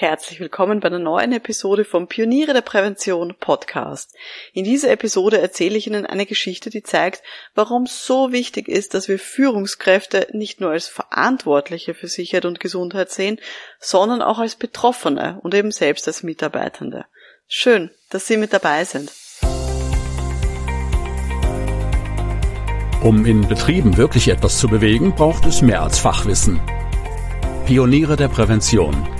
herzlich willkommen bei einer neuen Episode vom Pioniere der Prävention Podcast. In dieser Episode erzähle ich Ihnen eine Geschichte, die zeigt, warum so wichtig ist, dass wir Führungskräfte nicht nur als Verantwortliche für Sicherheit und Gesundheit sehen, sondern auch als Betroffene und eben selbst als Mitarbeitende. Schön, dass Sie mit dabei sind. Um in Betrieben wirklich etwas zu bewegen, braucht es mehr als Fachwissen. Pioniere der Prävention.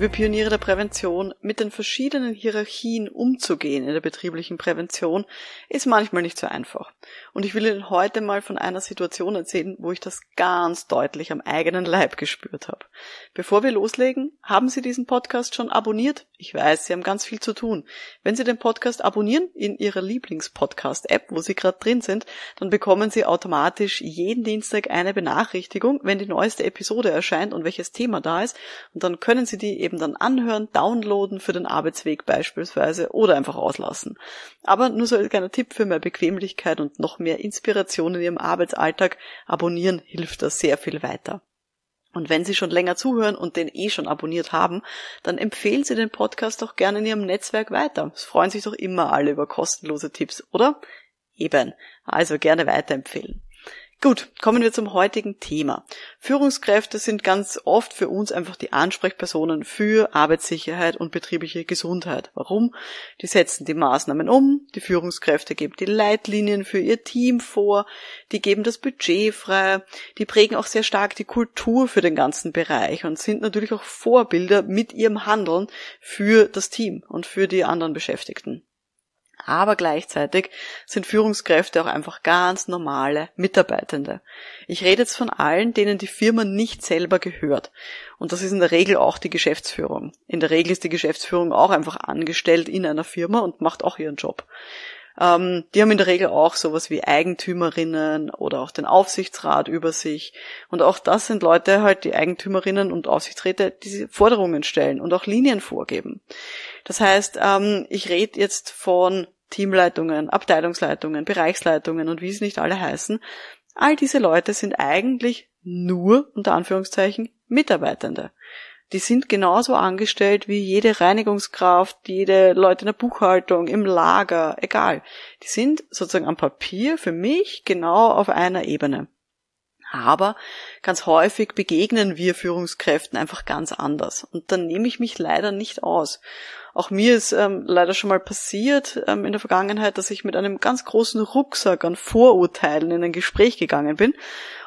Liebe Pioniere der Prävention, mit den verschiedenen Hierarchien umzugehen in der betrieblichen Prävention ist manchmal nicht so einfach. Und ich will Ihnen heute mal von einer Situation erzählen, wo ich das ganz deutlich am eigenen Leib gespürt habe. Bevor wir loslegen, haben Sie diesen Podcast schon abonniert? Ich weiß, Sie haben ganz viel zu tun. Wenn Sie den Podcast abonnieren in Ihrer Lieblingspodcast-App, wo Sie gerade drin sind, dann bekommen Sie automatisch jeden Dienstag eine Benachrichtigung, wenn die neueste Episode erscheint und welches Thema da ist. Und dann können Sie die eben dann anhören, downloaden für den Arbeitsweg beispielsweise oder einfach auslassen. Aber nur so ein kleiner Tipp für mehr Bequemlichkeit und noch mehr Inspiration in Ihrem Arbeitsalltag. Abonnieren hilft das sehr viel weiter. Und wenn Sie schon länger zuhören und den eh schon abonniert haben, dann empfehlen Sie den Podcast auch gerne in Ihrem Netzwerk weiter. Es freuen sich doch immer alle über kostenlose Tipps, oder? Eben. Also gerne weiterempfehlen. Gut, kommen wir zum heutigen Thema. Führungskräfte sind ganz oft für uns einfach die Ansprechpersonen für Arbeitssicherheit und betriebliche Gesundheit. Warum? Die setzen die Maßnahmen um, die Führungskräfte geben die Leitlinien für ihr Team vor, die geben das Budget frei, die prägen auch sehr stark die Kultur für den ganzen Bereich und sind natürlich auch Vorbilder mit ihrem Handeln für das Team und für die anderen Beschäftigten aber gleichzeitig sind Führungskräfte auch einfach ganz normale Mitarbeitende. Ich rede jetzt von allen, denen die Firma nicht selber gehört. Und das ist in der Regel auch die Geschäftsführung. In der Regel ist die Geschäftsführung auch einfach angestellt in einer Firma und macht auch ihren Job. Ähm, die haben in der Regel auch sowas wie Eigentümerinnen oder auch den Aufsichtsrat über sich. Und auch das sind Leute halt, die Eigentümerinnen und Aufsichtsräte, die Forderungen stellen und auch Linien vorgeben. Das heißt, ähm, ich rede jetzt von Teamleitungen, Abteilungsleitungen, Bereichsleitungen und wie sie nicht alle heißen. All diese Leute sind eigentlich nur, unter Anführungszeichen, Mitarbeitende. Die sind genauso angestellt wie jede Reinigungskraft, jede Leute in der Buchhaltung, im Lager, egal. Die sind sozusagen am Papier für mich genau auf einer Ebene. Aber ganz häufig begegnen wir Führungskräften einfach ganz anders. Und dann nehme ich mich leider nicht aus. Auch mir ist ähm, leider schon mal passiert ähm, in der Vergangenheit, dass ich mit einem ganz großen Rucksack an Vorurteilen in ein Gespräch gegangen bin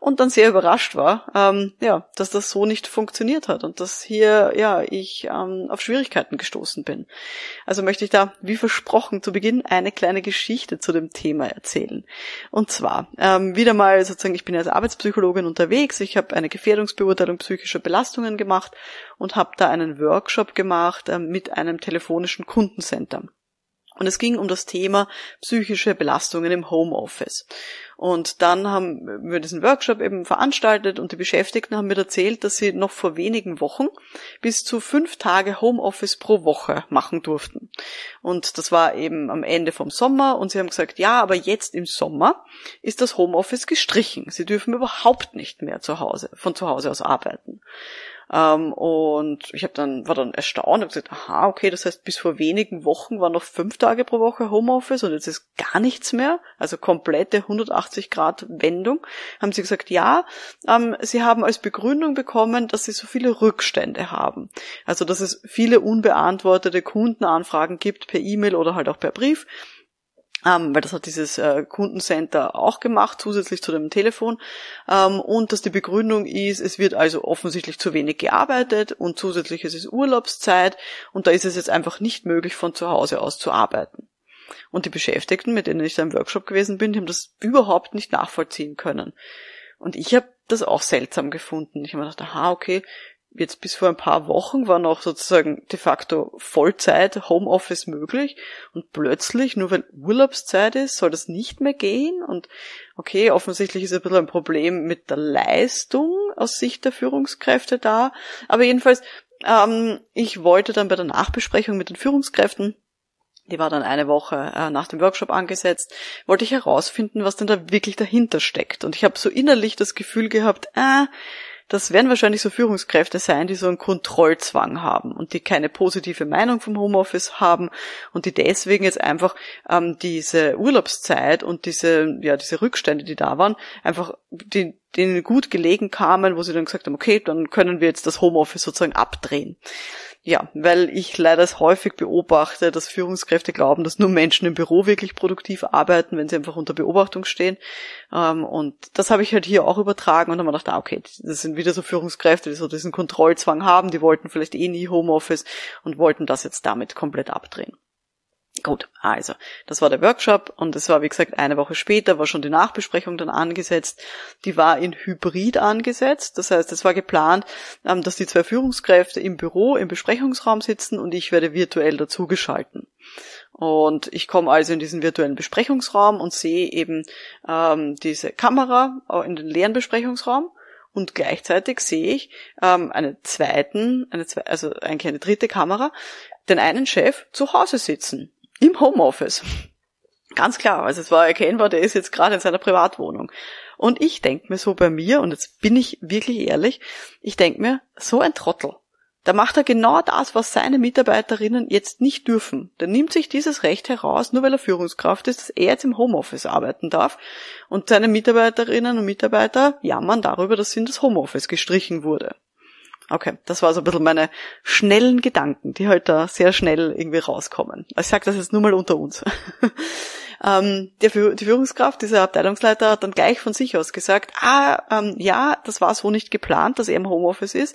und dann sehr überrascht war, ähm, ja, dass das so nicht funktioniert hat und dass hier, ja, ich ähm, auf Schwierigkeiten gestoßen bin. Also möchte ich da, wie versprochen, zu Beginn eine kleine Geschichte zu dem Thema erzählen. Und zwar, ähm, wieder mal sozusagen, ich bin als Arbeitspsychologin unterwegs, ich habe eine Gefährdungsbeurteilung psychischer Belastungen gemacht und habe da einen Workshop gemacht ähm, mit einem telefonischen Kundencenter. Und es ging um das Thema psychische Belastungen im Homeoffice. Und dann haben wir diesen Workshop eben veranstaltet und die Beschäftigten haben mir erzählt, dass sie noch vor wenigen Wochen bis zu fünf Tage Homeoffice pro Woche machen durften. Und das war eben am Ende vom Sommer und sie haben gesagt, ja, aber jetzt im Sommer ist das Homeoffice gestrichen. Sie dürfen überhaupt nicht mehr zu Hause, von zu Hause aus arbeiten. Ähm, und ich habe dann war dann erstaunt und gesagt, aha, okay, das heißt, bis vor wenigen Wochen waren noch fünf Tage pro Woche Homeoffice und jetzt ist gar nichts mehr, also komplette 180 Grad Wendung. Haben sie gesagt, ja, ähm, sie haben als Begründung bekommen, dass sie so viele Rückstände haben. Also dass es viele unbeantwortete Kundenanfragen gibt per E-Mail oder halt auch per Brief ähm, weil das hat dieses äh, Kundencenter auch gemacht, zusätzlich zu dem Telefon. Ähm, und dass die Begründung ist, es wird also offensichtlich zu wenig gearbeitet und zusätzlich ist es Urlaubszeit und da ist es jetzt einfach nicht möglich, von zu Hause aus zu arbeiten. Und die Beschäftigten, mit denen ich da im Workshop gewesen bin, die haben das überhaupt nicht nachvollziehen können. Und ich habe das auch seltsam gefunden. Ich habe mir gedacht, aha, okay, jetzt bis vor ein paar Wochen war noch sozusagen de facto Vollzeit Homeoffice möglich und plötzlich, nur wenn Urlaubszeit ist, soll das nicht mehr gehen und okay, offensichtlich ist ein bisschen ein Problem mit der Leistung aus Sicht der Führungskräfte da, aber jedenfalls, ähm, ich wollte dann bei der Nachbesprechung mit den Führungskräften die war dann eine Woche äh, nach dem Workshop angesetzt, wollte ich herausfinden, was denn da wirklich dahinter steckt. Und ich habe so innerlich das Gefühl gehabt, äh, das werden wahrscheinlich so Führungskräfte sein, die so einen Kontrollzwang haben und die keine positive Meinung vom Homeoffice haben und die deswegen jetzt einfach ähm, diese Urlaubszeit und diese, ja, diese Rückstände, die da waren, einfach die, denen gut gelegen kamen, wo sie dann gesagt haben, okay, dann können wir jetzt das Homeoffice sozusagen abdrehen. Ja, weil ich leider es häufig beobachte, dass Führungskräfte glauben, dass nur Menschen im Büro wirklich produktiv arbeiten, wenn sie einfach unter Beobachtung stehen. Ähm, und das habe ich halt hier auch übertragen und dann habe ich gedacht, ah, okay, das sind wieder so Führungskräfte, die so diesen Kontrollzwang haben, die wollten vielleicht eh nie Homeoffice und wollten das jetzt damit komplett abdrehen. Gut, also, das war der Workshop und es war, wie gesagt, eine Woche später war schon die Nachbesprechung dann angesetzt. Die war in Hybrid angesetzt. Das heißt, es war geplant, ähm, dass die zwei Führungskräfte im Büro, im Besprechungsraum sitzen und ich werde virtuell dazugeschalten. Und ich komme also in diesen virtuellen Besprechungsraum und sehe eben ähm, diese Kamera in den leeren Besprechungsraum und gleichzeitig sehe ich ähm, einen zweiten, eine, also eigentlich eine dritte Kamera, den einen Chef zu Hause sitzen im Homeoffice. Ganz klar, also es war erkennbar, der ist jetzt gerade in seiner Privatwohnung. Und ich denk mir so bei mir, und jetzt bin ich wirklich ehrlich, ich denk mir, so ein Trottel. Da macht er genau das, was seine Mitarbeiterinnen jetzt nicht dürfen. Der nimmt sich dieses Recht heraus, nur weil er Führungskraft ist, dass er jetzt im Homeoffice arbeiten darf. Und seine Mitarbeiterinnen und Mitarbeiter jammern darüber, dass sie in das Homeoffice gestrichen wurde. Okay, das war so ein bisschen meine schnellen Gedanken, die halt da sehr schnell irgendwie rauskommen. Also ich sage das jetzt nur mal unter uns. ähm, die, Führungskraft, dieser Abteilungsleiter, hat dann gleich von sich aus gesagt, ah, ähm, ja, das war so nicht geplant, dass er im Homeoffice ist.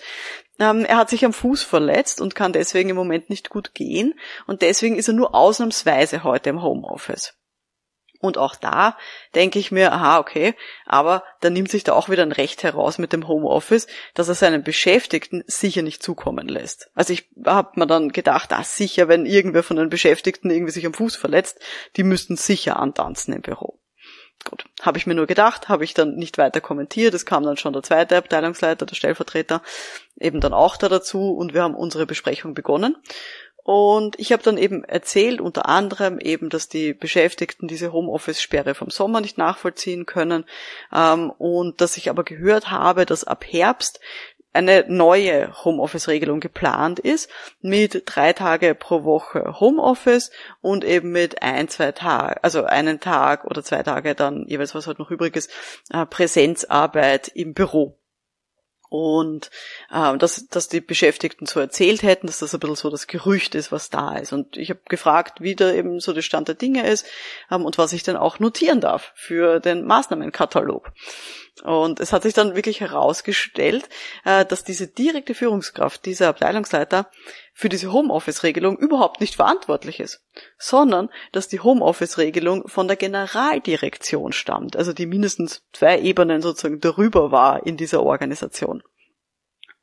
Ähm, er hat sich am Fuß verletzt und kann deswegen im Moment nicht gut gehen und deswegen ist er nur ausnahmsweise heute im Homeoffice. Und auch da denke ich mir, aha, okay, aber da nimmt sich da auch wieder ein Recht heraus mit dem Homeoffice, dass er seinen Beschäftigten sicher nicht zukommen lässt. Also ich habe mir dann gedacht, ah, sicher, wenn irgendwer von den Beschäftigten irgendwie sich am Fuß verletzt, die müssten sicher antanzen im Büro. Gut, habe ich mir nur gedacht, habe ich dann nicht weiter kommentiert. Es kam dann schon der zweite Abteilungsleiter, der Stellvertreter, eben dann auch da dazu und wir haben unsere Besprechung begonnen. Und ich habe dann eben erzählt, unter anderem eben, dass die Beschäftigten diese Homeoffice-Sperre vom Sommer nicht nachvollziehen können ähm, und dass ich aber gehört habe, dass ab Herbst eine neue Homeoffice-Regelung geplant ist mit drei Tage pro Woche Homeoffice und eben mit ein, zwei Tagen, also einen Tag oder zwei Tage dann jeweils, was halt noch übrig ist, äh, Präsenzarbeit im Büro und äh, dass, dass die Beschäftigten so erzählt hätten, dass das ein bisschen so das Gerücht ist, was da ist. Und ich habe gefragt, wie da eben so der Stand der Dinge ist ähm, und was ich dann auch notieren darf für den Maßnahmenkatalog. Und es hat sich dann wirklich herausgestellt, äh, dass diese direkte Führungskraft, dieser Abteilungsleiter, für diese Homeoffice-Regelung überhaupt nicht verantwortlich ist, sondern dass die Homeoffice-Regelung von der Generaldirektion stammt, also die mindestens zwei Ebenen sozusagen darüber war in dieser Organisation.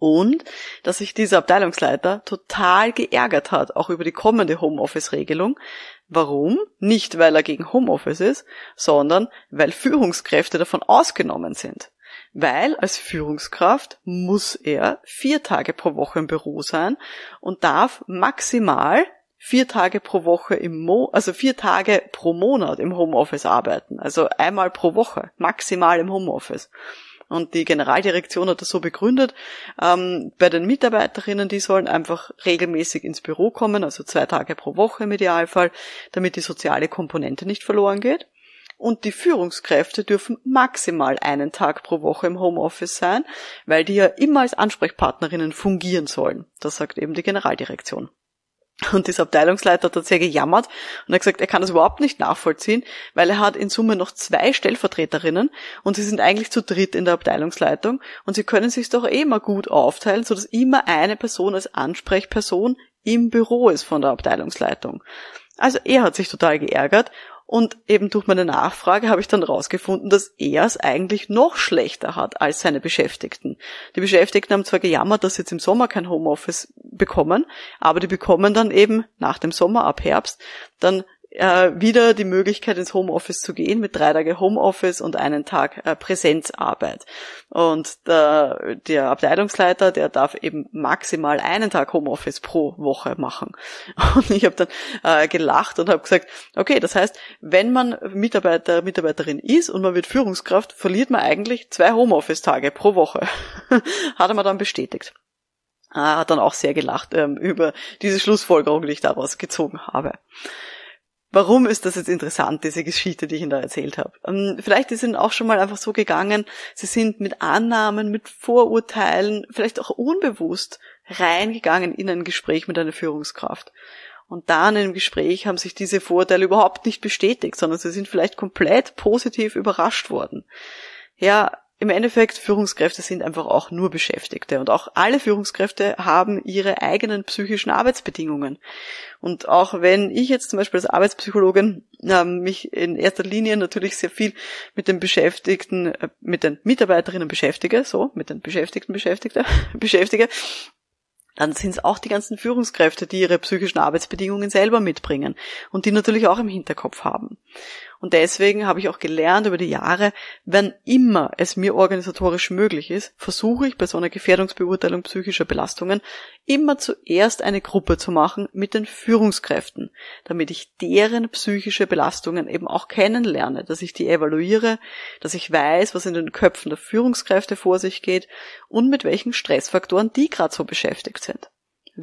Und dass sich dieser Abteilungsleiter total geärgert hat, auch über die kommende Homeoffice-Regelung. Warum? Nicht, weil er gegen Homeoffice ist, sondern weil Führungskräfte davon ausgenommen sind weil als Führungskraft muss er vier Tage pro Woche im Büro sein und darf maximal vier Tage pro Woche im Mo, also vier Tage pro Monat im Homeoffice arbeiten. Also einmal pro Woche, maximal im Homeoffice. Und die Generaldirektion hat das so begründet, ähm, bei den Mitarbeiterinnen, die sollen einfach regelmäßig ins Büro kommen, also zwei Tage pro Woche im Idealfall, damit die soziale Komponente nicht verloren geht und die Führungskräfte dürfen maximal einen Tag pro Woche im Homeoffice sein, weil die ja immer als Ansprechpartnerinnen fungieren sollen. Das sagt eben die Generaldirektion. Und dieser Abteilungsleiter hat sehr gejammert und hat gesagt, er kann das überhaupt nicht nachvollziehen, weil er hat in Summe noch zwei Stellvertreterinnen und sie sind eigentlich zu dritt in der Abteilungsleitung und sie können sich doch eh immer gut aufteilen, sodass immer eine Person als Ansprechperson im Büro ist von der Abteilungsleitung. Also er hat sich total geärgert Und eben durch meine Nachfrage habe ich dann rausgefunden, dass er es eigentlich noch schlechter hat als seine Beschäftigten. Die Beschäftigten haben zwar gejammert, dass sie jetzt im Sommer kein Homeoffice bekommen, aber die bekommen dann eben nach dem Sommer ab Herbst dann äh, wieder die Möglichkeit ins Homeoffice zu gehen mit drei Tage Homeoffice und einen Tag äh, Präsenzarbeit. Und der, der Abteilungsleiter, der darf eben maximal einen Tag Homeoffice pro Woche machen. Und ich habe dann äh, gelacht und habe gesagt, okay, das heißt, wenn man Mitarbeiter, Mitarbeiterin ist und man wird Führungskraft, verliert man eigentlich zwei Homeoffice-Tage pro Woche. Hat er mir dann bestätigt. Er hat dann auch sehr gelacht ähm, über diese Schlussfolgerung, die ich daraus gezogen habe. Warum ist das jetzt interessant, diese Geschichte, die ich Ihnen da erzählt habe? Ähm, vielleicht ist Ihnen auch schon mal einfach so gegangen, Sie sind mit Annahmen, mit Vorurteilen, vielleicht auch unbewusst reingegangen in ein Gespräch mit einer Führungskraft. Und dann im Gespräch haben sich diese Vorurteile überhaupt nicht bestätigt, sondern Sie sind vielleicht komplett positiv überrascht worden. Ja, im Endeffekt, Führungskräfte sind einfach auch nur Beschäftigte und auch alle Führungskräfte haben ihre eigenen psychischen Arbeitsbedingungen. Und auch wenn ich jetzt zum Beispiel als Arbeitspsychologin äh, mich in erster Linie natürlich sehr viel mit den Beschäftigten, äh, mit den Mitarbeiterinnen beschäftige, so, mit den Beschäftigten beschäftigte, beschäftige, dann sind es auch die ganzen Führungskräfte, die ihre psychischen Arbeitsbedingungen selber mitbringen und die natürlich auch im Hinterkopf haben. Und deswegen habe ich auch gelernt über die Jahre, wenn immer es mir organisatorisch möglich ist, versuche ich bei so einer Gefährdungsbeurteilung psychischer Belastungen immer zuerst eine Gruppe zu machen mit den Führungskräften, damit ich deren psychische Belastungen eben auch kennenlerne, dass ich die evaluiere, dass ich weiß, was in den Köpfen der Führungskräfte vor sich geht und mit welchen Stressfaktoren die gerade so beschäftigt sind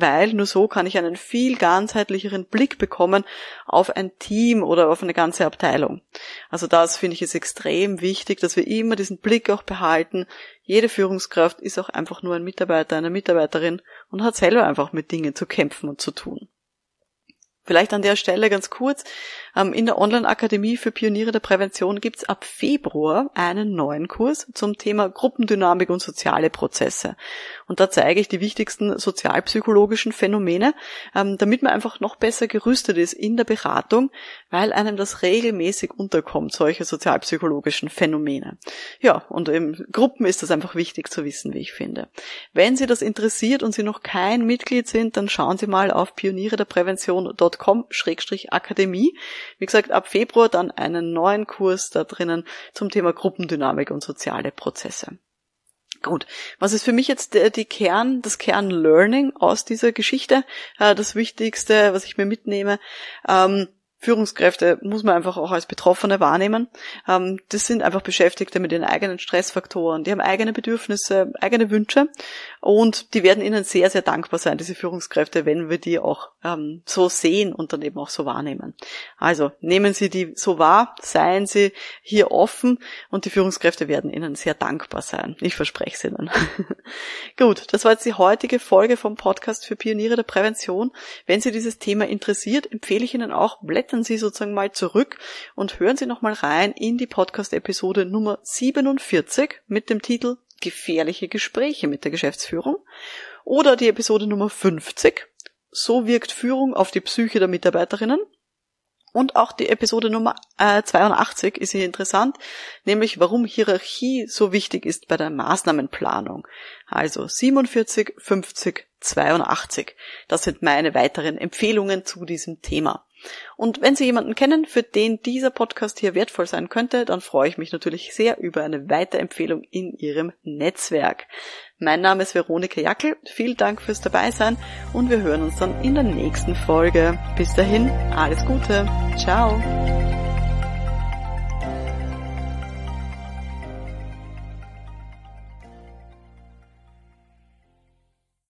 weil nur so kann ich einen viel ganzheitlicheren Blick bekommen auf ein Team oder auf eine ganze Abteilung. Also das finde ich ist extrem wichtig, dass wir immer diesen Blick auch behalten. Jede Führungskraft ist auch einfach nur ein Mitarbeiter, eine Mitarbeiterin und hat selber einfach mit Dingen zu kämpfen und zu tun. Vielleicht an der Stelle ganz kurz. Ähm, in der Online-Akademie für Pioniere der Prävention gibt's ab Februar einen neuen Kurs zum Thema Gruppendynamik und soziale Prozesse. Und da zeige ich die wichtigsten sozialpsychologischen Phänomene, ähm, damit man einfach noch besser gerüstet ist in der Beratung, weil einem das regelmäßig unterkommt, solche sozialpsychologischen Phänomene. Ja, und in Gruppen ist das einfach wichtig zu wissen, wie ich finde. Wenn Sie das interessiert und Sie noch kein Mitglied sind, dann schauen Sie mal auf pioniere der Prävention.com akademie Wie gesagt, ab Februar dann einen neuen Kurs da drinnen zum Thema Gruppendynamik und soziale Prozesse. Gut, was ist für mich jetzt die Kern, das Kernlearning aus dieser Geschichte? Äh, das Wichtigste, was ich mir mitnehme. Ähm, Führungskräfte muss man einfach auch als Betroffene wahrnehmen. Ähm, das sind einfach Beschäftigte mit ihren eigenen Stressfaktoren, die haben eigene Bedürfnisse, eigene Wünsche und die werden ihnen sehr, sehr dankbar sein, diese Führungskräfte, wenn wir die auch ähm, so sehen und dann eben auch so wahrnehmen. Also nehmen Sie die so wahr, seien Sie hier offen und die Führungskräfte werden Ihnen sehr dankbar sein. Ich verspreche es Ihnen. Gut, das war jetzt die heutige Folge vom Podcast für Pioniere der Prävention. Wenn Sie dieses Thema interessiert, empfehle ich Ihnen auch, blättern Sie sozusagen mal zurück und hören Sie nochmal rein in die Podcast-Episode Nummer 47 mit dem Titel Gefährliche Gespräche mit der Geschäftsführung oder die Episode Nummer 50 So wirkt Führung auf die Psyche der Mitarbeiterinnen und auch die Episode Nummer äh, 82 ist hier interessant, nämlich warum Hierarchie so wichtig ist bei der Maßnahmenplanung. Also 47, 50, 82. Das sind meine weiteren Empfehlungen zu diesem Thema. Und wenn Sie jemanden kennen, für den dieser Podcast hier wertvoll sein könnte, dann freue ich mich natürlich sehr über eine Weiterempfehlung in Ihrem Netzwerk. Mein Name ist Veronika Jackel. Vielen Dank fürs Dabeisein und wir hören uns dann in der nächsten Folge. Bis dahin, alles Gute. Ciao.